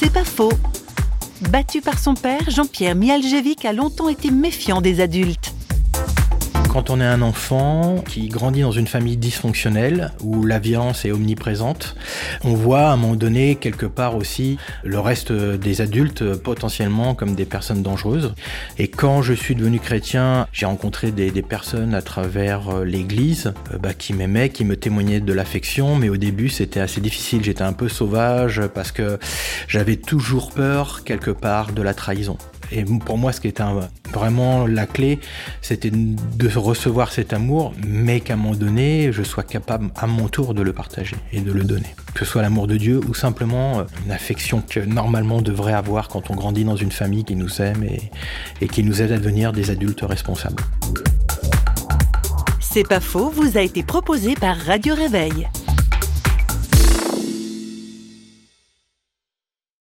C'est pas faux. Battu par son père, Jean-Pierre Mialjevic a longtemps été méfiant des adultes. Quand on est un enfant qui grandit dans une famille dysfonctionnelle où la violence est omniprésente, on voit à un moment donné quelque part aussi le reste des adultes potentiellement comme des personnes dangereuses. Et quand je suis devenu chrétien, j'ai rencontré des, personnes à travers euh, l'Église euh, bah, qui m'aimaient, qui me témoignaient de l'affection, mais au début c'était assez difficile. J'étais un peu sauvage parce que j'avais toujours peur quelque part de la trahison. Et pour moi, ce qui était vraiment la clé, c'était de recevoir cet amour, mais qu'à un moment donné, je sois capable à mon tour de le partager et de le donner. Que ce soit l'amour de Dieu ou simplement euh, une affection que normalement on devrait avoir quand on grandit dans une famille qui nous aime et, et qui nous aide à devenir des adultes responsables. C'est pas faux, vous a été proposé par Radio Réveil.